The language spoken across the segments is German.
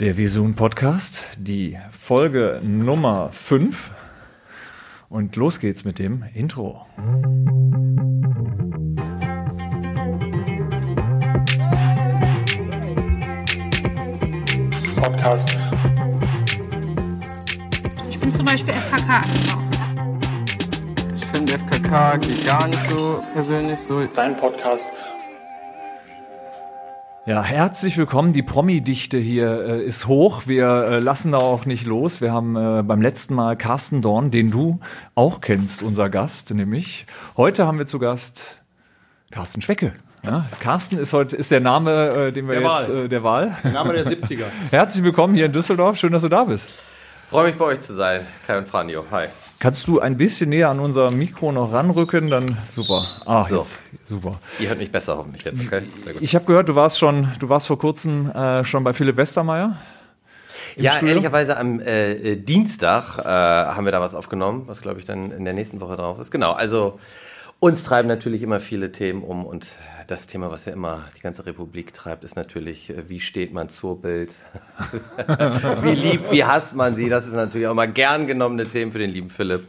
Der Visun Podcast, die Folge Nummer 5. Und los geht's mit dem Intro. Podcast. Ich bin zum Beispiel FKK. Ich finde FKK geht gar nicht so persönlich so. Dein Podcast. Ja, herzlich willkommen. Die Promi-Dichte hier äh, ist hoch. Wir äh, lassen da auch nicht los. Wir haben äh, beim letzten Mal Carsten Dorn, den du auch kennst, unser Gast, nämlich. Heute haben wir zu Gast Carsten Schwecke. Ja, Carsten ist heute ist der Name, äh, den wir Der jetzt Wahl. äh, der Wahl. Name der 70er. Herzlich willkommen hier in Düsseldorf. Schön, dass du da bist. Freue mich bei euch zu sein, Kai und Franjo. Hi. Kannst du ein bisschen näher an unser Mikro noch ranrücken? Dann super. Ah, So. jetzt super. Ihr hört mich besser hoffentlich jetzt, okay? Sehr gut. Ich habe gehört, du warst schon, du warst vor kurzem äh, schon bei Philipp Westermeier. Ja, Studio? ehrlicherweise am äh, äh, Dienstag äh, haben wir da was aufgenommen, was glaube ich dann in der nächsten Woche drauf ist. Genau, also uns treiben natürlich immer viele Themen um und das Thema, was ja immer die ganze Republik treibt, ist natürlich, äh, wie steht man zur Bild? wie liebt, wie hasst man sie? Das ist natürlich auch mal gern genommene Themen für den lieben Philipp.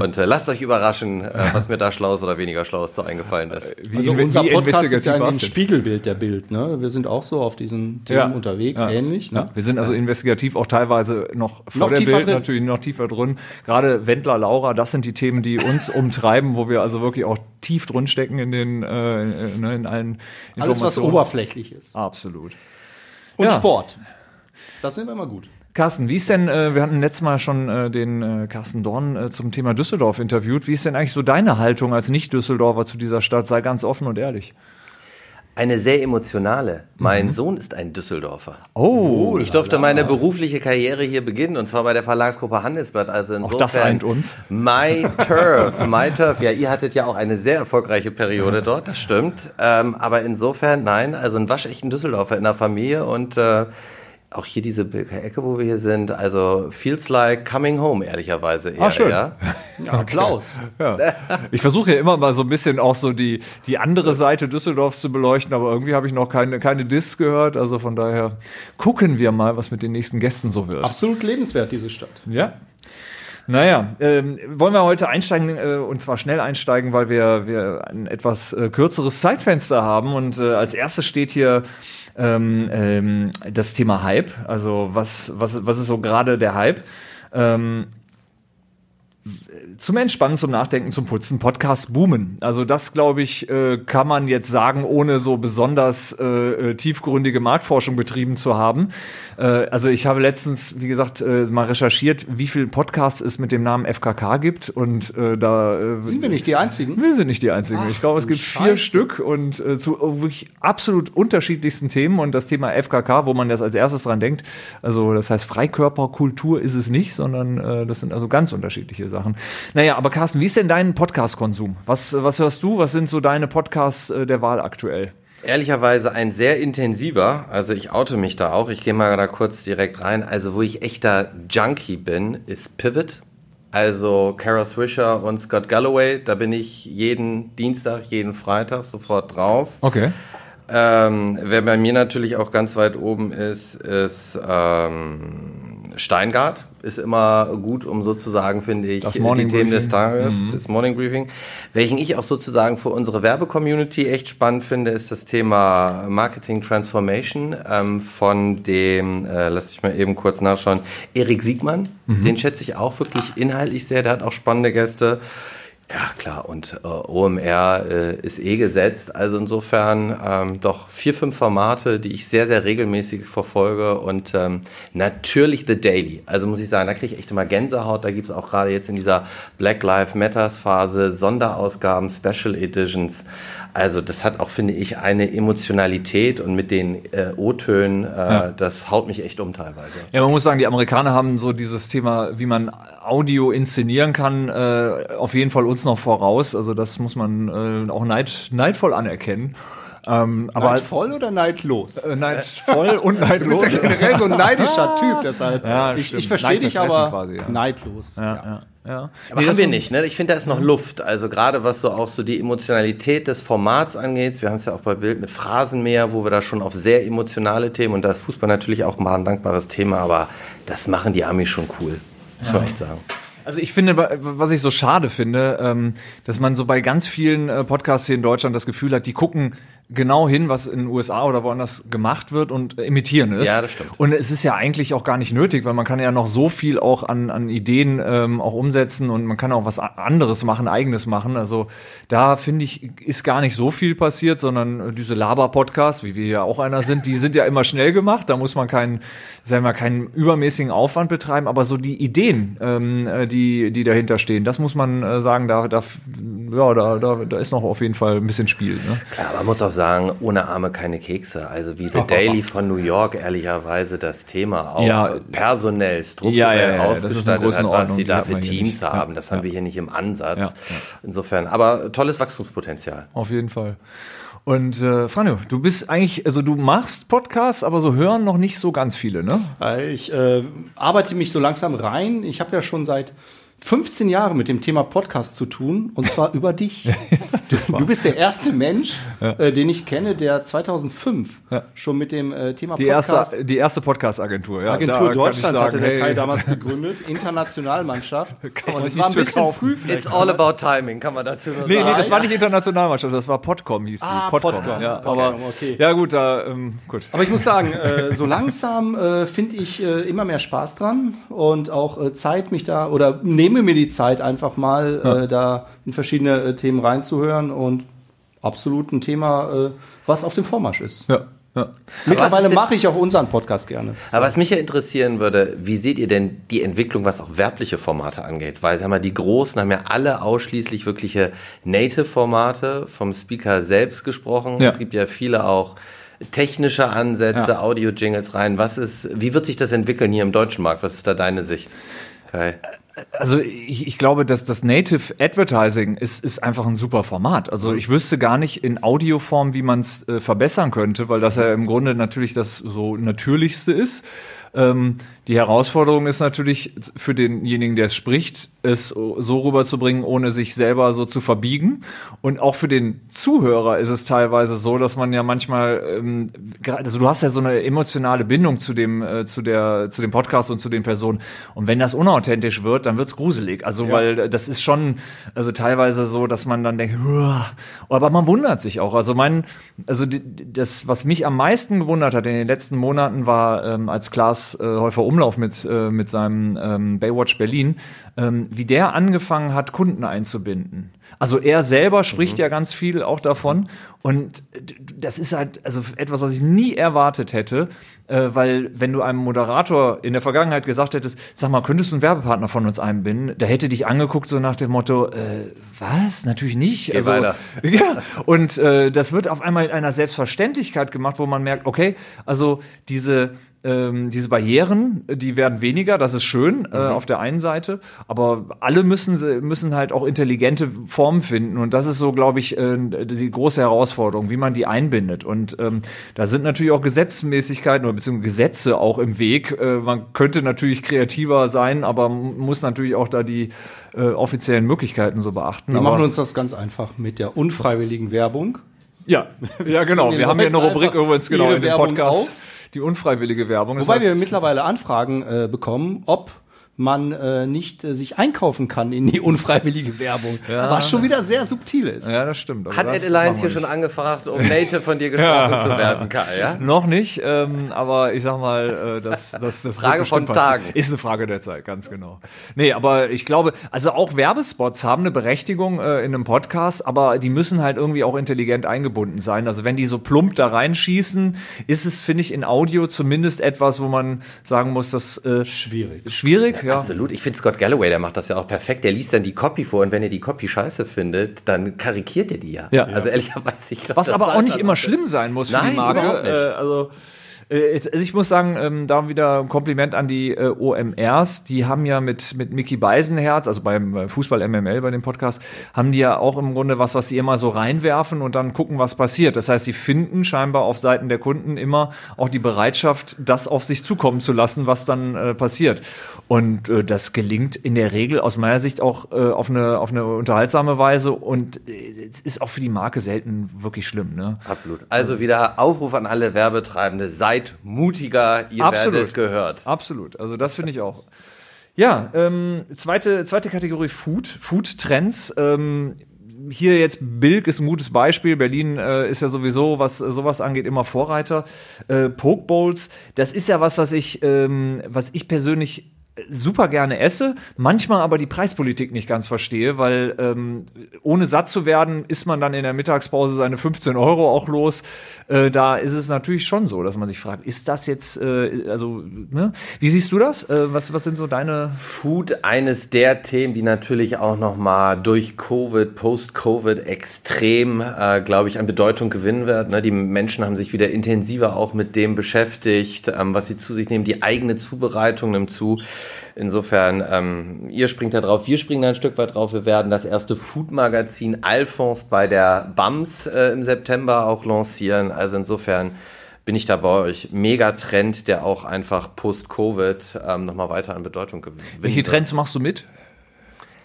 Und äh, lasst euch überraschen, äh, was mir da Schlaues oder weniger Schlaues so eingefallen ist. Wie, Also unser wie Podcast ist ja ein? Spiegelbild der Bild. Ne? Wir sind auch so auf diesen Themen unterwegs, Ja. ähnlich. Ne? Ja, wir sind also investigativ auch teilweise noch vor Noch der Bild, drin. natürlich noch tiefer drin. Gerade Wendler, Laura, das sind die Themen, die uns umtreiben, wo wir also wirklich auch tief drin stecken in den äh, äh, ne, in allen Alles, was oberflächlich ist. Absolut. Und Ja. Sport. Das sind wir immer gut. Carsten, wie ist denn, äh, wir hatten letztes Mal schon äh, den äh, Carsten Dorn äh, zum Thema Düsseldorf interviewt. Wie ist denn eigentlich so deine Haltung als Nicht-Düsseldorfer zu dieser Stadt? Sei ganz offen und ehrlich. Eine sehr emotionale. Mein Sohn ist ein Düsseldorfer. Oh, Ich durfte meine berufliche Karriere hier beginnen und zwar bei der Verlagsgruppe Handelsblatt. Also insofern das eint uns. My Turf, My Turf. Ja, ihr hattet ja auch eine sehr erfolgreiche Periode dort, das stimmt. Ähm, aber insofern nein, also ein waschechten Düsseldorfer in der Familie und äh, auch hier diese Ecke, wo wir hier sind. Also feels like coming home, ehrlicherweise eher. Ah, schön. Ja. Ja, Applaus. Ja. Ich versuche ja immer mal so ein bisschen auch so die, die andere Seite Düsseldorfs zu beleuchten, aber irgendwie habe ich noch keine, keine Diss gehört. Also von daher gucken wir mal, was mit den nächsten Gästen so wird. Absolut lebenswert, diese Stadt. Ja. Naja, ähm, wollen wir heute einsteigen äh, und zwar schnell einsteigen, weil wir, wir ein etwas äh, kürzeres Zeitfenster haben und äh, als erstes steht hier ähm, ähm, das Thema Hype. Also was, was, was ist so gerade der Hype? Ähm, zum Entspannen, zum Nachdenken, zum Putzen, Podcast boomen. Also das, glaube ich, äh, kann man jetzt sagen, ohne so besonders äh, äh, tiefgründige Marktforschung betrieben zu haben. Äh, also ich habe letztens, wie gesagt, äh, mal recherchiert, wie viele Podcasts es mit dem Namen FKK gibt und äh, da Sind wir nicht die Einzigen? wir sind nicht die Einzigen. ich glaube, es gibt vier Scheiße. Stück und zu wirklich absolut unterschiedlichsten Themen. Und das Thema FKK, wo man das als erstes dran denkt, also das heißt Freikörperkultur ist es nicht, sondern das sind also ganz unterschiedliche Sachen. Naja, aber Carsten, wie ist denn dein Podcast-Konsum? Was, was hörst du? Was sind so deine Podcasts äh, der Wahl aktuell? Ehrlicherweise ein sehr intensiver, also ich oute mich da auch, ich gehe mal da kurz direkt rein. Also wo ich echter Junkie bin, ist Pivot. Also Kara Swisher und Scott Galloway, da bin ich jeden Dienstag, jeden Freitag sofort drauf. Okay. Ähm, wer bei mir natürlich auch ganz weit oben ist, ist ähm, Steingart. Ist immer gut, um sozusagen, finde ich, die Themen des. Tages, das Morning Briefing. Welchen ich auch sozusagen für unsere Werbecommunity echt spannend finde, ist das Thema Marketing Transformation ähm, von dem, äh, lass ich mal eben kurz nachschauen, Erik Siegmann. Den schätze ich auch wirklich inhaltlich sehr. Der hat auch spannende Gäste. Ja, klar, und äh, OMR äh, ist eh gesetzt. Also insofern ähm, doch vier, fünf Formate, die ich sehr, sehr regelmäßig verfolge. Und ähm, natürlich The Daily. Also muss ich sagen, da kriege ich echt immer Gänsehaut. Da gibt's auch gerade jetzt in dieser Black Lives Matters Phase Sonderausgaben, Special Editions. Also das hat auch, finde ich, eine Emotionalität und mit den äh, O-Tönen, äh, das haut mich echt um teilweise. Ja, man muss sagen, die Amerikaner haben so dieses Thema, wie man Audio inszenieren kann, äh, auf jeden Fall uns noch voraus. Also das muss man äh, auch neid, neidvoll anerkennen. Ähm, aber Neid voll oder neidlos? äh, Neid voll und Du neidlos. bist ja generell so ein neidischer Typ, deshalb. Ja, ich ich verstehe dich aber quasi, ja. neidlos. ja, ja, ja. Aber haben wir nicht, ne? Ich finde, da ist noch Luft. Also gerade was so auch so die Emotionalität des Formats angeht. Wir haben es ja auch bei Bild mit Phrasenmäher, wo wir da schon auf sehr emotionale Themen und da ist Fußball natürlich auch mal ein dankbares Thema, aber das machen die Amis schon cool. Muss man echt sagen. Also ich finde, wa- was ich so schade finde, ähm, dass man so bei ganz vielen äh, Podcasts hier in Deutschland das Gefühl hat, die gucken genau hin, was in den USA oder woanders gemacht wird und imitieren es. Ja, das stimmt. Und es ist ja eigentlich auch gar nicht nötig, weil man kann ja noch so viel auch an, an Ideen ähm, auch umsetzen und man kann auch was anderes machen, eigenes machen. Also da finde ich, ist gar nicht so viel passiert, sondern äh, diese Laber-Podcasts, wie wir ja auch einer sind, die sind ja immer schnell gemacht. Da muss man keinen, sagen wir, keinen übermäßigen Aufwand betreiben, aber so die Ideen, ähm, äh, die, die dahinter stehen, das muss man äh, sagen, da, da, ja, da, da, da ist noch auf jeden Fall ein bisschen Spiel. Ne? Klar, man muss auch sagen, ohne Arme keine Kekse. Also wie The Daily von New York ehrlicherweise das Thema auch Ja. personell, strukturell Ja, ja, ja, das ist eine ausgestaltet hat, was sie die da für Teams nicht. haben. Ja, Das haben wir hier nicht im Ansatz. Ja, ja. Insofern, aber tolles Wachstumspotenzial. Auf jeden Fall. Und äh, Franjo, du bist eigentlich, also du machst Podcasts, aber so hören noch nicht so ganz viele, ne? Äh, Ich äh, arbeite mich so langsam rein. Ich habe ja schon seit 15 Jahren mit dem Thema Podcast zu tun und zwar über dich. Du, du bist der erste Mensch, äh, den ich kenne, der 2005 schon mit dem äh, Thema Die Podcast erste, die erste Podcast-Agentur, ja. Da Agentur ich Deutschlands hatte der hey, Kai damals gegründet, Internationalmannschaft. Kann man Und es war ein bisschen kaufen. früh vielleicht. It's all about timing, kann man dazu nur Nee, nee, sagen. das war nicht Internationalmannschaft, das war Podcom, hieß die. Ah, Podcom. Ja, aber, okay. ja gut, da, ähm, gut. Aber ich muss sagen, äh, so langsam äh, finde ich äh, immer mehr Spaß dran und auch äh, Zeit, mich da oder nehme mir die Zeit einfach mal äh, da in verschiedene äh, Themen reinzuhören und absolut ein Thema, äh, was auf dem Vormarsch ist. Ja, ja. Mittlerweile mache ich auch unseren Podcast gerne. Aber was mich ja interessieren würde, wie seht ihr denn die Entwicklung, was auch werbliche Formate angeht? Weil, sag mal, die Großen haben ja alle ausschließlich wirkliche Native-Formate, vom Speaker selbst gesprochen. Ja. Es gibt ja viele auch technische Ansätze, Ja. Audio-Jingles rein. Was ist, wie wird sich das entwickeln hier im deutschen Markt? Was ist da deine Sicht? Kai? Also ich, ich glaube, dass das Native Advertising ist, ist einfach ein super Format. Also ich wüsste gar nicht in Audioform, wie man es äh, verbessern könnte, weil das ja im Grunde natürlich das so natürlichste ist. Ähm, die Herausforderung ist natürlich für denjenigen, der es spricht, es so rüberzubringen, ohne sich selber so zu verbiegen. Und auch für den Zuhörer ist es teilweise so, dass man ja manchmal, ähm, also du hast ja so eine emotionale Bindung zu dem, äh, zu der, zu dem Podcast und zu den Personen. Und wenn das unauthentisch wird, dann wird's gruselig. Also weil äh, das ist schon, also teilweise so, dass man dann denkt, "Huah." aber man wundert sich auch. Also mein, also die, das, was mich am meisten gewundert hat in den letzten Monaten, war, ähm, als Klaas äh, Häufer Umlauf mit, äh, mit seinem ähm, Baywatch Berlin, ähm, wie der angefangen hat, Kunden einzubinden. Also er selber spricht ja ganz viel auch davon und das ist halt also etwas, was ich nie erwartet hätte, äh, weil wenn du einem Moderator in der Vergangenheit gesagt hättest, sag mal, könntest du einen Werbepartner von uns einbinden, der hätte dich angeguckt so nach dem Motto, äh, was? Natürlich nicht. Also, weiter. Ja, und äh, das wird auf einmal in einer Selbstverständlichkeit gemacht, wo man merkt, okay, also diese ähm, diese Barrieren, die werden weniger, das ist schön äh, auf der einen Seite, aber alle müssen müssen halt auch intelligente Formen finden und das ist so, glaube ich, äh, die große Herausforderung, wie man die einbindet und ähm, da sind natürlich auch Gesetzmäßigkeiten oder beziehungsweise Gesetze auch im Weg. Äh, man könnte natürlich kreativer sein, aber muss natürlich auch da die äh, offiziellen Möglichkeiten so beachten. Wir aber, machen uns das ganz einfach mit der unfreiwilligen Werbung. ja, ja genau. Wir haben hier eine Rubrik übrigens genau in dem Podcast. auf. Die unfreiwillige Werbung. Das Wobei wir heißt- mittlerweile Anfragen äh, bekommen, ob man äh, nicht äh, sich einkaufen kann in die unfreiwillige Werbung. Was schon wieder sehr subtil ist. Ja, das stimmt. Hat das Ed Alliance hier schon angefragt, um Native von dir gesprochen zu werden, Kai, ja? Noch nicht, ähm, aber ich sag mal, äh, das, das, das Frage von. Tagen. Ist eine Frage der Zeit, ganz genau. Nee, aber ich glaube, also auch Werbespots haben eine Berechtigung äh, in einem Podcast, aber die müssen halt irgendwie auch intelligent eingebunden sein. Also wenn die so plump da reinschießen, ist es, finde ich, in Audio zumindest etwas, wo man sagen muss, das äh, Schwierig. schwierig, ja. Absolut. Ich finde Scott Galloway, der macht das ja auch perfekt. Der liest dann die Copy vor und wenn er die Copy scheiße findet, dann karikiert er die ja. Ja. Also ehrlicherweise, ich glaub, Was aber auch nicht immer schlimm sein muss für Nein, die Marke. überhaupt nicht. Äh, also ich muss sagen, ähm, da wieder ein Kompliment an die äh, OMRs. Die haben ja mit, mit Mickey Beisenherz, also beim äh, Fußball MML bei dem Podcast, haben die ja auch im Grunde was, was sie immer so reinwerfen und dann gucken, was passiert. Das heißt, sie finden scheinbar auf Seiten der Kunden immer auch die Bereitschaft, das auf sich zukommen zu lassen, was dann äh, passiert. Und äh, das gelingt in der Regel aus meiner Sicht auch äh, auf, eine, auf eine unterhaltsame Weise und äh, es ist auch für die Marke selten wirklich schlimm. Ne? Absolut. Also wieder Aufruf an alle Werbetreibende. Seid mutiger, ihr Absolut. werdet gehört. Absolut, also das finde ich auch. Ja, ähm, zweite, zweite Kategorie Food, Food-Trends. Ähm, hier jetzt Bilk ist ein gutes Beispiel. Berlin äh, ist ja sowieso, was sowas angeht, immer Vorreiter. Äh, Pokebowls, das ist ja was, was ich, ähm, was ich persönlich super gerne esse, manchmal aber die Preispolitik nicht ganz verstehe, weil ähm, ohne satt zu werden, ist man dann in der Mittagspause seine 15 Euro auch los. Äh, da ist es natürlich schon so, dass man sich fragt, ist das jetzt, äh, also, ne? Wie siehst du das? Äh, was, was sind so deine Food eines der Themen, die natürlich auch nochmal durch Covid, Post-Covid extrem, äh, glaube ich, an Bedeutung gewinnen wird. Ne? Die Menschen haben sich wieder intensiver auch mit dem beschäftigt, ähm, was sie zu sich nehmen. Die eigene Zubereitung nimmt zu. Insofern, ähm, ihr springt da drauf, wir springen da ein Stück weit drauf. Wir werden das erste Food-Magazin Alphons bei der BAMS äh, im September auch lancieren. Also insofern bin ich da bei euch. Megatrend, der auch einfach post-Covid ähm, nochmal weiter an Bedeutung gewinnt. welche Trends machst du mit?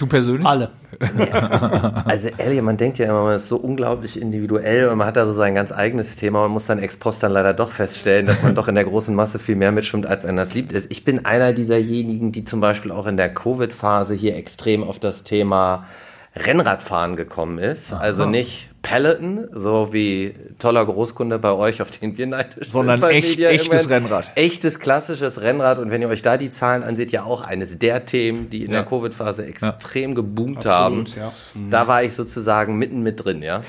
Du persönlich? Alle. Also ehrlich, man denkt ja immer, man ist so unglaublich individuell und man hat da so sein ganz eigenes Thema und muss dann ex post dann leider doch feststellen, dass man doch in der großen Masse viel mehr mitschwimmt, als einer das liebt ist. Ich bin einer dieserjenigen, die zum Beispiel auch in der Covid-Phase hier extrem auf das Thema Rennradfahren gekommen ist. Also nicht Peloton, so wie toller Großkunde bei euch, auf den wir neidisch Sondern sind. bei echt- Media echtes Event. Rennrad. Echtes klassisches Rennrad und wenn ihr euch da die Zahlen anseht, ja auch eines der Themen, die in Ja. der Covid-Phase extrem geboomt Absolut, haben. ja. Da war ich sozusagen mitten mit drin, ja.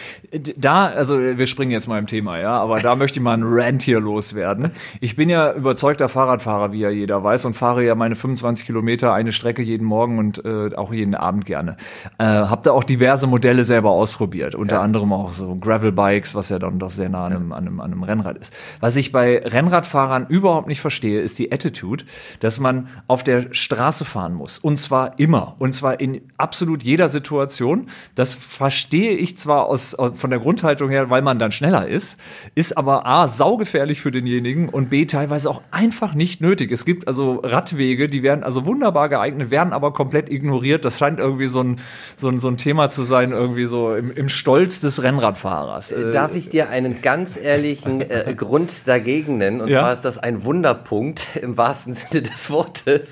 Da, also wir springen jetzt mal im Thema, ja, aber da möchte ich mal einen Rant hier loswerden. Ich bin ja überzeugter Fahrradfahrer, wie ja jeder weiß, und fahre ja meine 25 Kilometer eine Strecke jeden Morgen und äh, auch jeden Abend gerne. Äh, hab da auch diverse Modelle selber ausprobiert, unter anderem auch so Gravel-Bikes, was ja dann doch sehr nah an einem, an, einem, an einem Rennrad ist. Was ich bei Rennradfahrern überhaupt nicht verstehe, ist die Attitude, dass man auf der Straße fahren muss. Und zwar immer. Und zwar in absolut jeder Situation. Das verstehe ich zwar aus, aus- von der Grundhaltung her, weil man dann schneller ist, ist aber A, saugefährlich für denjenigen und B, teilweise auch einfach nicht nötig. Es gibt also Radwege, die werden also wunderbar geeignet, werden aber komplett ignoriert. Das scheint irgendwie so ein, so ein, so ein Thema zu sein, irgendwie so im, im Stolz des Rennradfahrers. Äh, Darf ich dir einen ganz ehrlichen äh, Grund dagegen nennen? Und Ja. zwar ist das ein Wunderpunkt im wahrsten Sinne des Wortes.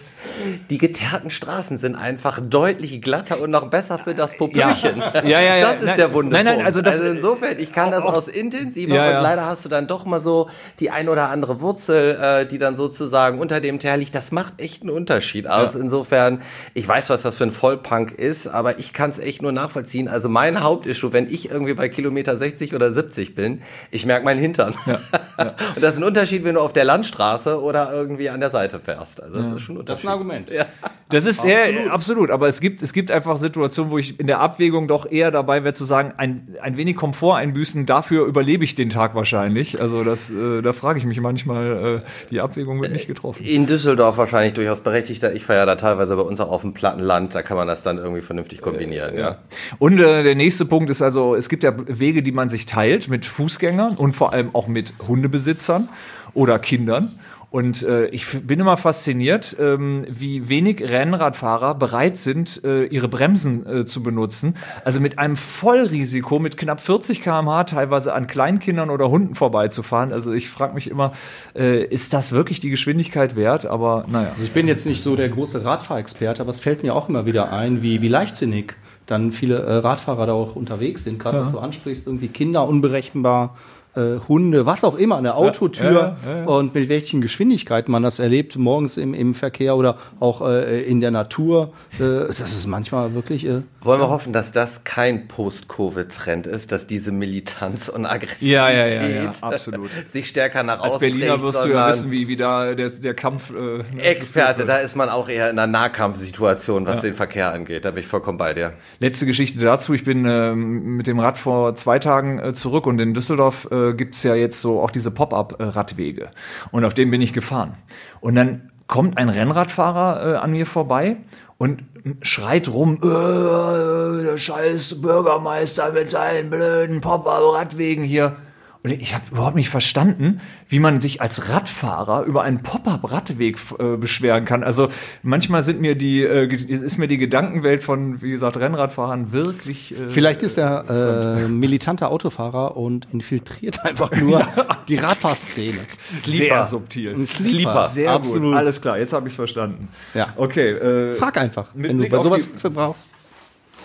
Die geteerten Straßen sind einfach deutlich glatter und noch besser für das Popöchen. Ja, ja, ja. Das ist Nein, der Wunderpunkt. nein, nein, also das- insofern, ich kann das aus intensiver Ja, und ja. leider hast du dann doch mal so die ein oder andere Wurzel, äh, die dann sozusagen unter dem Teer liegt. Das macht echt einen Unterschied aus. Insofern, ich weiß, was das für ein Vollpunk ist, aber ich kann es echt nur nachvollziehen. Also mein Hauptissue, wenn ich irgendwie bei Kilometer 60 oder 70 bin, ich merke meinen Hintern. und das ist ein Unterschied, wenn du auf der Landstraße oder irgendwie an der Seite fährst. Also das ist schon ein Das ist ein Argument. Ja. Das ist absolut. Ja, absolut. Aber es gibt, es gibt einfach Situationen, wo ich in der Abwägung doch eher dabei wäre zu sagen, ein, ein wenig Komfort einbüßen, dafür überlebe ich den Tag wahrscheinlich. Also das, äh, da frage ich mich manchmal, äh, die Abwägung wird nicht getroffen. In Düsseldorf wahrscheinlich durchaus berechtigter. Ich fahre ja da teilweise bei uns auch auf dem Plattenland. Da kann man das dann irgendwie vernünftig kombinieren. ja. Und äh, der nächste Punkt ist also, es gibt ja Wege, die man sich teilt mit Fußgängern und vor allem auch mit Hundebesitzern oder Kindern. Und äh, ich bin immer fasziniert, ähm, wie wenig Rennradfahrer bereit sind, äh, ihre Bremsen äh, zu benutzen. Also mit einem Vollrisiko, mit knapp 40 km/h teilweise an Kleinkindern oder Hunden vorbeizufahren. Also ich frage mich immer, äh, ist das wirklich die Geschwindigkeit wert? Aber naja. Also ich bin jetzt nicht so der große Radfahrexperte, aber es fällt mir auch immer wieder ein, wie, wie leichtsinnig dann viele äh, Radfahrer da auch unterwegs sind. Gerade was du ansprichst, irgendwie Kinder unberechenbar, äh, Hunde, was auch immer, eine Autotür ja, ja, ja. und mit welchen Geschwindigkeiten man das erlebt, morgens im, im Verkehr oder auch äh, in der Natur. Äh, das ist manchmal wirklich. Äh, Wollen wir hoffen, dass das kein Post-Covid-Trend ist, dass diese Militanz und Aggressivität Ja, ja, ja, ja, absolut. sich stärker nach Als ausprägt, Berliner wirst du ja wissen, wie, wie da der, der Kampf. Äh, ne, Experte, da ist man auch eher in einer Nahkampfsituation, was den Verkehr angeht. Da bin ich vollkommen bei dir. Letzte Geschichte dazu. Ich bin ähm, mit dem Rad vor zwei Tagen äh, zurück und in Düsseldorf äh, äh, gibt's ja jetzt so auch diese Pop-up-Radwege. Und auf denen bin ich gefahren. Und dann kommt ein Rennradfahrer äh, an mir vorbei und schreit rum, äh, der scheiß Bürgermeister mit seinen blöden Pop-up-Radwegen hier. Und ich habe überhaupt nicht verstanden, wie man sich als Radfahrer über einen Pop-up-Radweg äh, beschweren kann. Also manchmal sind mir die, äh, ist mir die Gedankenwelt von, wie gesagt, Rennradfahrern wirklich. Äh, Vielleicht ist er äh, militanter Autofahrer und infiltriert einfach nur die Radfahrszene. sehr subtil. Ein Sleeper. Sehr Absolut. gut. Alles klar, jetzt habe ich es verstanden. Ja. Okay. Äh, Frag einfach, Mit wenn du Blick bei auf sowas die- für brauchst.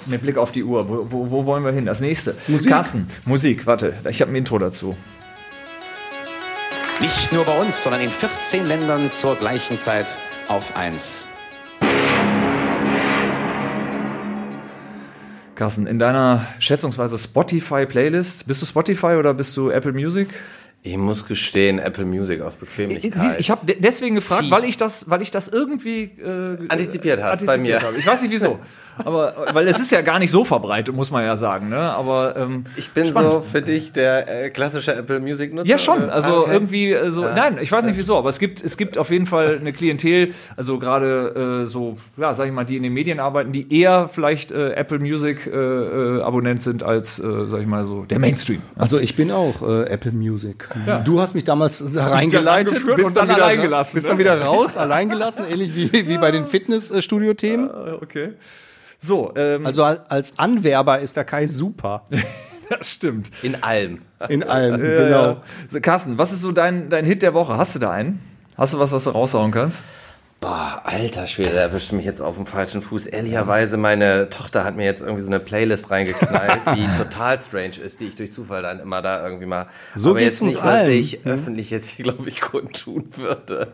Mit Blick auf die Uhr, wo, wo, wo wollen wir hin? Das nächste. Musik. Carsten, Musik, warte, ich habe ein Intro dazu. Nicht nur bei uns, sondern in 14 Ländern zur gleichen Zeit auf 1. Carsten, in deiner schätzungsweise Spotify-Playlist, bist du Spotify oder bist du Apple Music? Ich muss gestehen, Apple Music aus Bequemlichkeit. Sie- Ich habe de deswegen gefragt, Fies. weil ich das, weil ich das irgendwie äh, Antizipiert hast bei mir. habe. Ich weiß nicht wieso, aber weil es ist ja gar nicht so verbreitet, muss man ja sagen. Ne? Aber ähm, ich bin spannend. so für dich der äh, klassische Apple Music Nutzer. Ja, schon. oder? Also Ah, okay. irgendwie äh, so. Nein, ich weiß nicht wieso, aber es gibt, es gibt auf jeden Fall eine Klientel, also gerade äh, so, ja, sag ich mal, die in den Medien arbeiten, die eher vielleicht äh, Apple Music äh, äh, Abonnent sind als, äh, sag ich mal, so der Mainstream. Also ich bin auch äh, Apple Music. Ja. Du hast mich damals da reingeleitet, reingeführt bist und dann wieder, allein gelassen, Bist ne? dann wieder raus, allein gelassen, ähnlich wie, wie bei den Fitnessstudio-Themen. Äh, okay. So, ähm, Also al- als Anwerber ist der Kai super. das stimmt. In allem. In allem, Ja, genau. ja. So, Carsten, was ist so dein, dein Hit der Woche? Hast du da einen? Hast du was, was du raushauen kannst? Boah, alter Schwede, erwischt mich jetzt auf dem falschen Fuß. Ehrlicherweise, meine Tochter hat mir jetzt irgendwie so eine Playlist reingeknallt, die total strange ist, die ich durch Zufall dann immer da irgendwie mal. So aber geht's jetzt nicht, uns was allen. ich öffentlich jetzt hier, glaube ich, kundtun würde.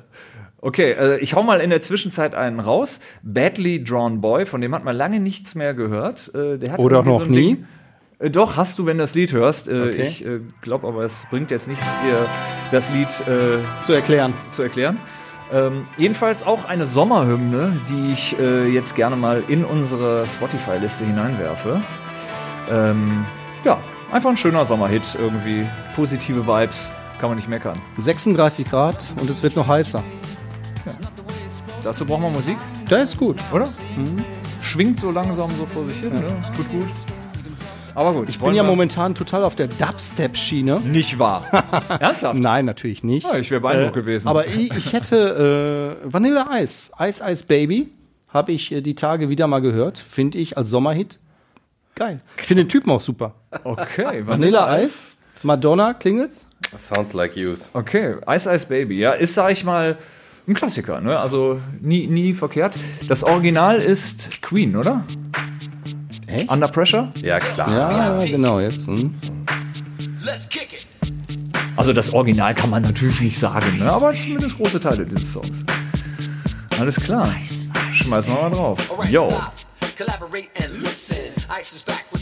Okay, äh, ich hau mal in der Zwischenzeit einen raus. Badly Drawn Boy, von dem hat man lange nichts mehr gehört. Äh, der hat Oder noch ein nie? Ding- Äh, doch, hast du, wenn du das Lied hörst. Äh, Okay. Ich äh, glaube aber, es bringt jetzt nichts, dir das Lied äh, Zu erklären. zu erklären. Ähm, jedenfalls auch eine Sommerhymne, die ich äh, jetzt gerne mal in unsere Spotify-Liste hineinwerfe. Ähm, ja, einfach ein schöner Sommerhit, irgendwie positive Vibes, kann man nicht meckern. 36 Grad und es wird noch heißer. Dazu brauchen wir Musik, Das ist gut. oder? Schwingt so langsam so vor sich hin, ne? tut gut. Aber gut, Ich bin ja momentan total auf der Dubstep-Schiene. nicht wahr. Ernsthaft? Nein, natürlich nicht. Ja, ich wäre beeindruckt gewesen. Aber ich, ich hätte äh, Vanilla Ice, Ice Ice Baby, habe ich äh, die Tage wieder mal gehört. Finde ich als Sommerhit geil. Ich finde den Typen auch super. okay, Vanilla Ice, Madonna, klingelt's? Sounds like youth. Okay, Ice Ice Baby, ja, ist, sag ich mal, ein Klassiker, ne? Also nie, nie verkehrt. Das Original ist Queen, oder? Echt? Under Pressure? Ja, klar. Ja, genau, jetzt. Hm. Also das Original kann man natürlich nicht sagen, ne? aber zumindest große Teile dieses Songs. Alles klar. Schmeißen wir mal drauf. Yo.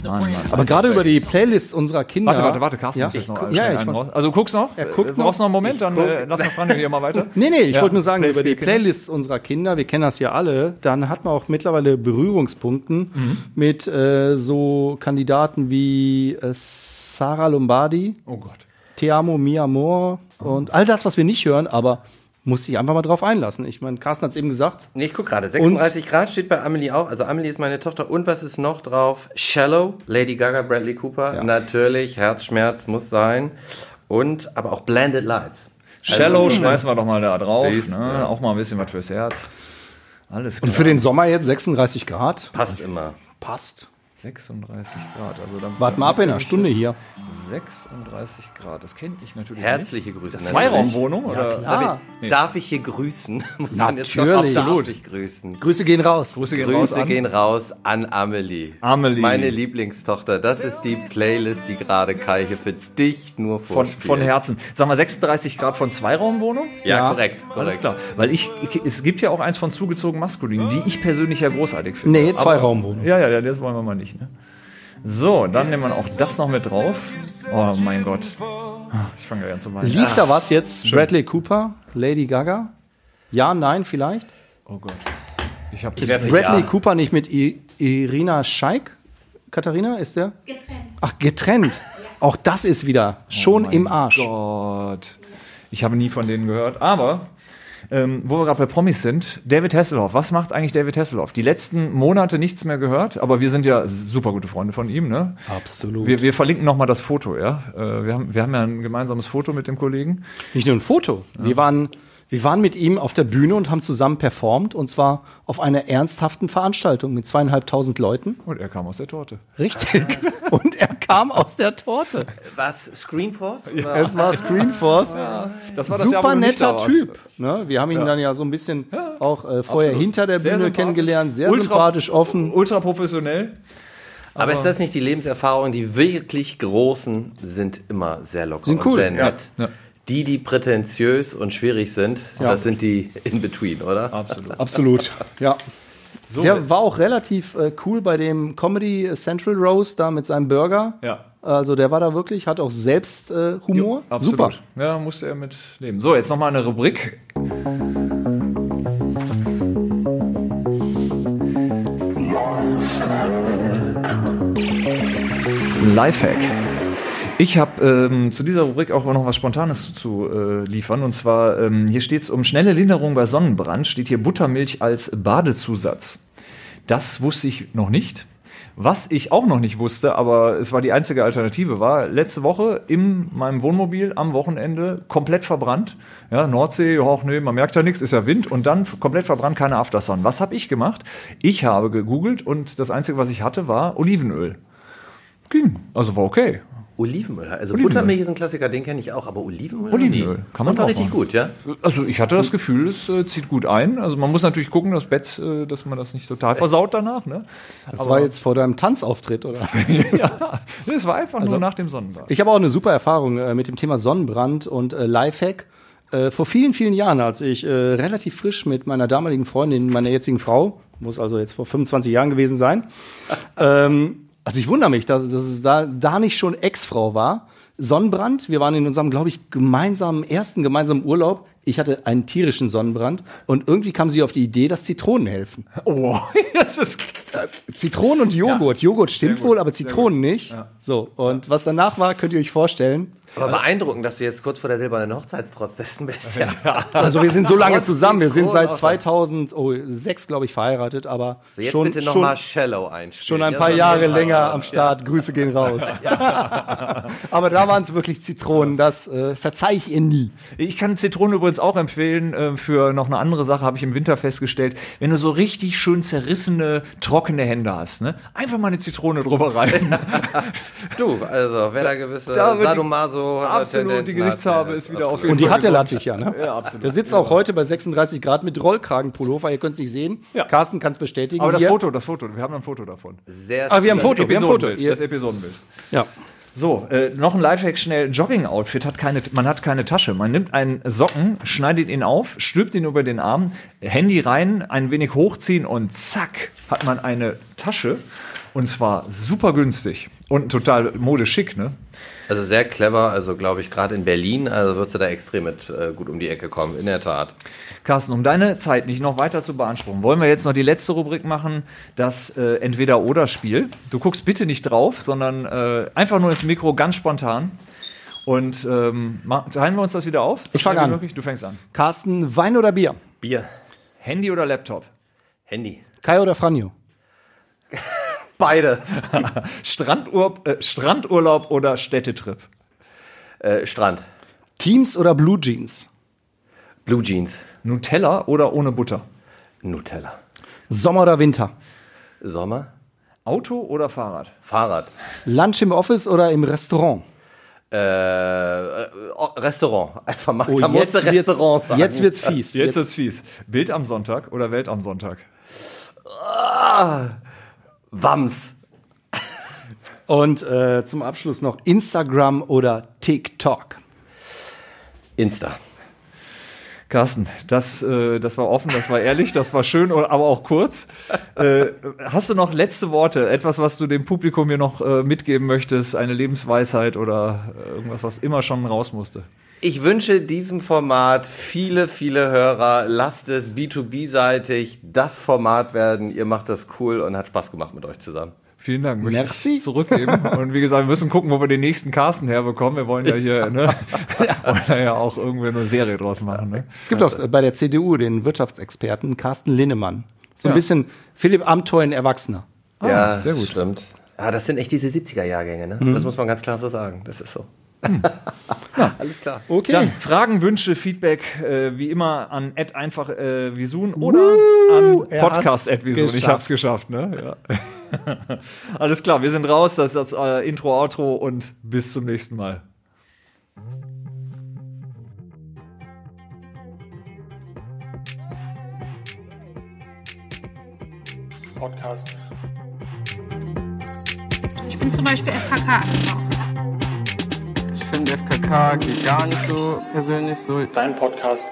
Mann, Mann. Aber gerade über die Playlists unserer Kinder. Warte, warte, warte, Carsten ja? muss jetzt noch Ich gu- schnell ja, einen ich raus. wollt- Also du guckst noch? Er guckt Äh, noch. Brauchst du noch einen Moment? Dann äh, lass mal Franjo hier mal weiter. Nee, nee, ich Ja, wollte nur sagen, Playlist über die. Playlists unserer Kinder, wir kennen das ja alle, dann hat man auch mittlerweile Berührungspunkten Mhm. mit äh, so Kandidaten wie äh, Sarah Lombardi, Oh Gott. Te amo, mi amor und all das, was wir nicht hören, aber muss sich einfach mal drauf einlassen. Ich meine, Carsten hat es eben gesagt. Nee, ich guck gerade. 36 Grad steht bei Amelie auch. Also Amelie ist meine Tochter. Und was ist noch drauf? Shallow, Lady Gaga, Bradley Cooper. Natürlich, Herzschmerz muss sein. Und aber auch Blended Lights. Shallow Also, schmeißen wir doch mal da drauf. Siehst, Ne? ja. Auch mal ein bisschen was fürs Herz. Alles klar. Und für den Sommer jetzt 36 Grad. Passt immer. Passt. 36 Grad. Also dann Warten wir ab in einer Stunde hier. 36 Grad. Das kennt ich natürlich Herzliche Grüße. nicht. Zweiraumwohnung? oder? klar. Nee. Darf ich hier grüßen? Muss man jetzt Natürlich. Absolut. ich grüßen. Grüße gehen raus. Grüße gehen raus Grüße an. gehen raus an Amelie. Amelie. Meine Lieblingstochter. Das ist die Playlist, die gerade Kai hier für dich nur Von, vorspielt. von Herzen. Sag mal, 36 Grad von Zweiraumwohnung? Ja, Ja. korrekt. korrekt. Alles klar. Weil ich, ich, es gibt ja auch eins von zugezogen maskulin, die ich persönlich ja großartig finde. Nee, Zweiraumwohnung. Ja, ja, ja, das wollen wir mal nicht. Ne? So, dann nehmen wir auch das noch mit drauf. Oh mein Gott. Ich fange ja an zu weinen. Lief da was jetzt? Bradley Cooper, Lady Gaga? Ja, nein, vielleicht? Oh Gott. Ich habe werfe Bradley ja. Cooper nicht mit I Irina Scheik? Katharina, ist der? Getrennt. Ach, getrennt. Auch das ist wieder schon Mein im Arsch. Gott. Ich habe nie von denen gehört. Aber, ähm, wo wir gerade bei Promis sind, David Hasselhoff. Was macht eigentlich David Hasselhoff? Die letzten Monate nichts mehr gehört, aber wir sind ja super gute Freunde von ihm, ne? Absolut. Wir, wir verlinken nochmal das Foto, ja? Äh, wir, haben, wir haben ja ein gemeinsames Foto mit dem Kollegen. Nicht nur ein Foto. Wir, waren, wir waren mit ihm auf der Bühne und haben zusammen performt und zwar auf einer ernsthaften Veranstaltung mit zweieinhalbtausend Leuten. Und er kam aus der Torte. Richtig. und er kam aus der Torte. Was? Screenforce? Oder? Es war Screenforce. Das war das Super Jahr, netter. Typ. Ne? Wir haben ihn dann ja so ein bisschen auch äh, vorher absolut. hinter der Sehr Bühne kennengelernt. Sehr Ultra- sympathisch, offen. Ultra professionell. Aber ist das nicht die Lebenserfahrung? Die wirklich Großen sind immer sehr locker Sind cool, und sehr ja. nett. Ja. Die, die prätentiös und schwierig sind, Ja. das sind die in between, oder? Absolut. Absolut. Ja. So, Der war auch relativ äh, cool bei dem Comedy Central Roast da mit seinem Burger. Ja. Also der war da wirklich, hat auch selbst äh, Humor. Absolut. Super. Ja, musste er mit leben. So, jetzt nochmal eine Rubrik. Lifehack. Ich habe ähm, zu dieser Rubrik auch noch was Spontanes zu äh, liefern. Und zwar, ähm, hier steht es um schnelle Linderung bei Sonnenbrand, steht hier Buttermilch als Badezusatz. Das wusste ich noch nicht. Was ich auch noch nicht wusste, aber es war die einzige Alternative, war letzte Woche in meinem Wohnmobil am Wochenende komplett verbrannt. Ja, Nordsee, ach nee, man merkt ja nichts, ist ja Wind und dann komplett verbrannt, keine Aftersun. Was habe ich gemacht? Ich habe gegoogelt und das Einzige, was ich hatte, war Olivenöl. Ging, also war okay. Olivenöl. Also Olivenöl. Buttermilch ist ein Klassiker, den kenne ich auch, aber Olivenöl? Olivenöl, kann man war auch richtig machen. gut, ja? Also ich hatte das Gefühl, es äh, zieht gut ein. Also man muss natürlich gucken, das Bett, äh, dass man das nicht total versaut danach. Ne? Das war jetzt vor deinem Tanzauftritt, oder? ja, es war einfach nur nach dem Sonnenbad. Ich habe auch eine super Erfahrung äh, mit dem Thema Sonnenbrand und äh, Lifehack. Äh, vor vielen, vielen Jahren, als ich äh, relativ frisch mit meiner damaligen Freundin, meiner jetzigen Frau, muss also jetzt vor 25 Jahren gewesen sein, ähm, also ich wundere mich, dass, dass es da, da nicht schon Ex-Frau war. Sonnenbrand, wir waren in unserem, glaube ich, gemeinsamen, ersten gemeinsamen Urlaub. Ich hatte einen tierischen Sonnenbrand und irgendwie kam sie auf die Idee, dass Zitronen helfen. Oh, das ist Zitronen und Joghurt. Joghurt stimmt wohl, aber Zitronen nicht. So, und was danach war, könnt ihr euch vorstellen. Aber beeindruckend, dass du jetzt kurz vor der silbernen Hochzeit trotz dessen bist. Ja. Also wir sind so lange zusammen. Wir sind seit auch. 2006, glaube ich, verheiratet, aber So, jetzt schon, bitte schon, nochmal Shallow einspielen. schon ein Ja, paar so Jahre Fall. länger am Start. Grüße gehen raus. aber da waren es wirklich Zitronen. Das äh, verzeih ich ihr nie. Ich kann Zitronen übrigens auch empfehlen. äh, Für noch eine andere Sache habe ich im Winter festgestellt. Wenn du so richtig schön zerrissene, trockene Hände hast, ne? einfach mal eine Zitrone drüber rein. Du, also wer da gewisse Da wird die- Sadomaso absolut, die Gerichtsfarbe hat, ist wieder auf absolut. jeden Und die Fall hat der gesund. Lattich ja, ne? Ja, absolut. Der sitzt auch heute bei 36 Grad mit Rollkragenpullover. Ihr könnt es nicht sehen. Ja. Carsten kann es bestätigen. Aber das Hier. Foto, das Foto, wir haben ein Foto davon. Sehr Ah, wir haben viel- Foto, wir haben Foto. Episodenbild, Ihr- Das Episodenbild. Ja. So, äh, noch ein Lifehack schnell. Jogging-Outfit hat keine, man hat keine Tasche. Man nimmt einen Socken, schneidet ihn auf, stülpt ihn über den Arm, Handy rein, ein wenig hochziehen und zack, hat man eine Tasche. Und zwar super günstig und total modeschick, ne? Also sehr clever, also glaube ich, gerade in Berlin, also würdest du da extrem mit äh, gut um die Ecke kommen, in der Tat. Carsten, um deine Zeit nicht noch weiter zu beanspruchen, wollen wir jetzt noch die letzte Rubrik machen, das äh, Entweder-Oder-Spiel. Du guckst bitte nicht drauf, sondern äh, einfach nur ins Mikro, ganz spontan. Und ähm, teilen wir uns das wieder auf? So Ich fang schnell wie an. möglich? Du fängst an. Carsten, Wein oder Bier? Bier, Handy oder Laptop? Handy. Kai oder Franjo? Beide. Strandurlaub, äh, Strandurlaub oder Städtetrip? Äh, Strand. Teams oder Blue Jeans? Blue Jeans. Nutella oder ohne Butter? Nutella. Sommer oder Winter? Sommer. Auto oder Fahrrad? Fahrrad. Lunch im Office oder im Restaurant? Äh, äh, oh, Restaurant. Als Vermarkter Oh, jetzt wird's, Restaurant sagen. jetzt wird's fies. Jetzt wird's fies. Bild am Sonntag oder Welt am Sonntag? Wams. Und äh, zum Abschluss noch Instagram oder TikTok. Insta. Carsten, das, äh, das war offen, das war ehrlich, das war schön, aber auch kurz. Äh, hast du noch letzte Worte? Etwas, was du dem Publikum hier noch äh, mitgeben möchtest? Eine Lebensweisheit oder äh, irgendwas, was immer schon raus musste? Ich wünsche diesem Format viele, viele Hörer. Lasst es B2B-seitig das Format werden. Ihr macht das cool und hat Spaß gemacht mit euch zusammen. Vielen Dank. Möchte Merci. Zurückgeben. Und wie gesagt, wir müssen gucken, wo wir den nächsten Carsten herbekommen. Wir wollen ja hier, ne, wollen ja auch irgendwie eine Serie draus machen, ne? Es gibt auch äh, bei der CDU den Wirtschaftsexperten Carsten Linnemann. So ein Ja. bisschen Philipp Amthor in Erwachsener. ja, sehr gut. Stimmt. Ja, das sind echt diese 70er-Jahrgänge, ne? Das muss man ganz klar so sagen. Das ist so. Alles klar. Okay. Dann Fragen, Wünsche, Feedback, äh, wie immer an Ed einfach äh, Visun oder an er Podcast Ed Visun. Ich hab's geschafft, ne? Ja. Alles klar, wir sind raus. Das ist das äh, Intro, Outro und bis zum nächsten Mal. Podcast. Ich bin zum Beispiel FKK. Finde FKK geht gar nicht so persönlich so. Dein Podcast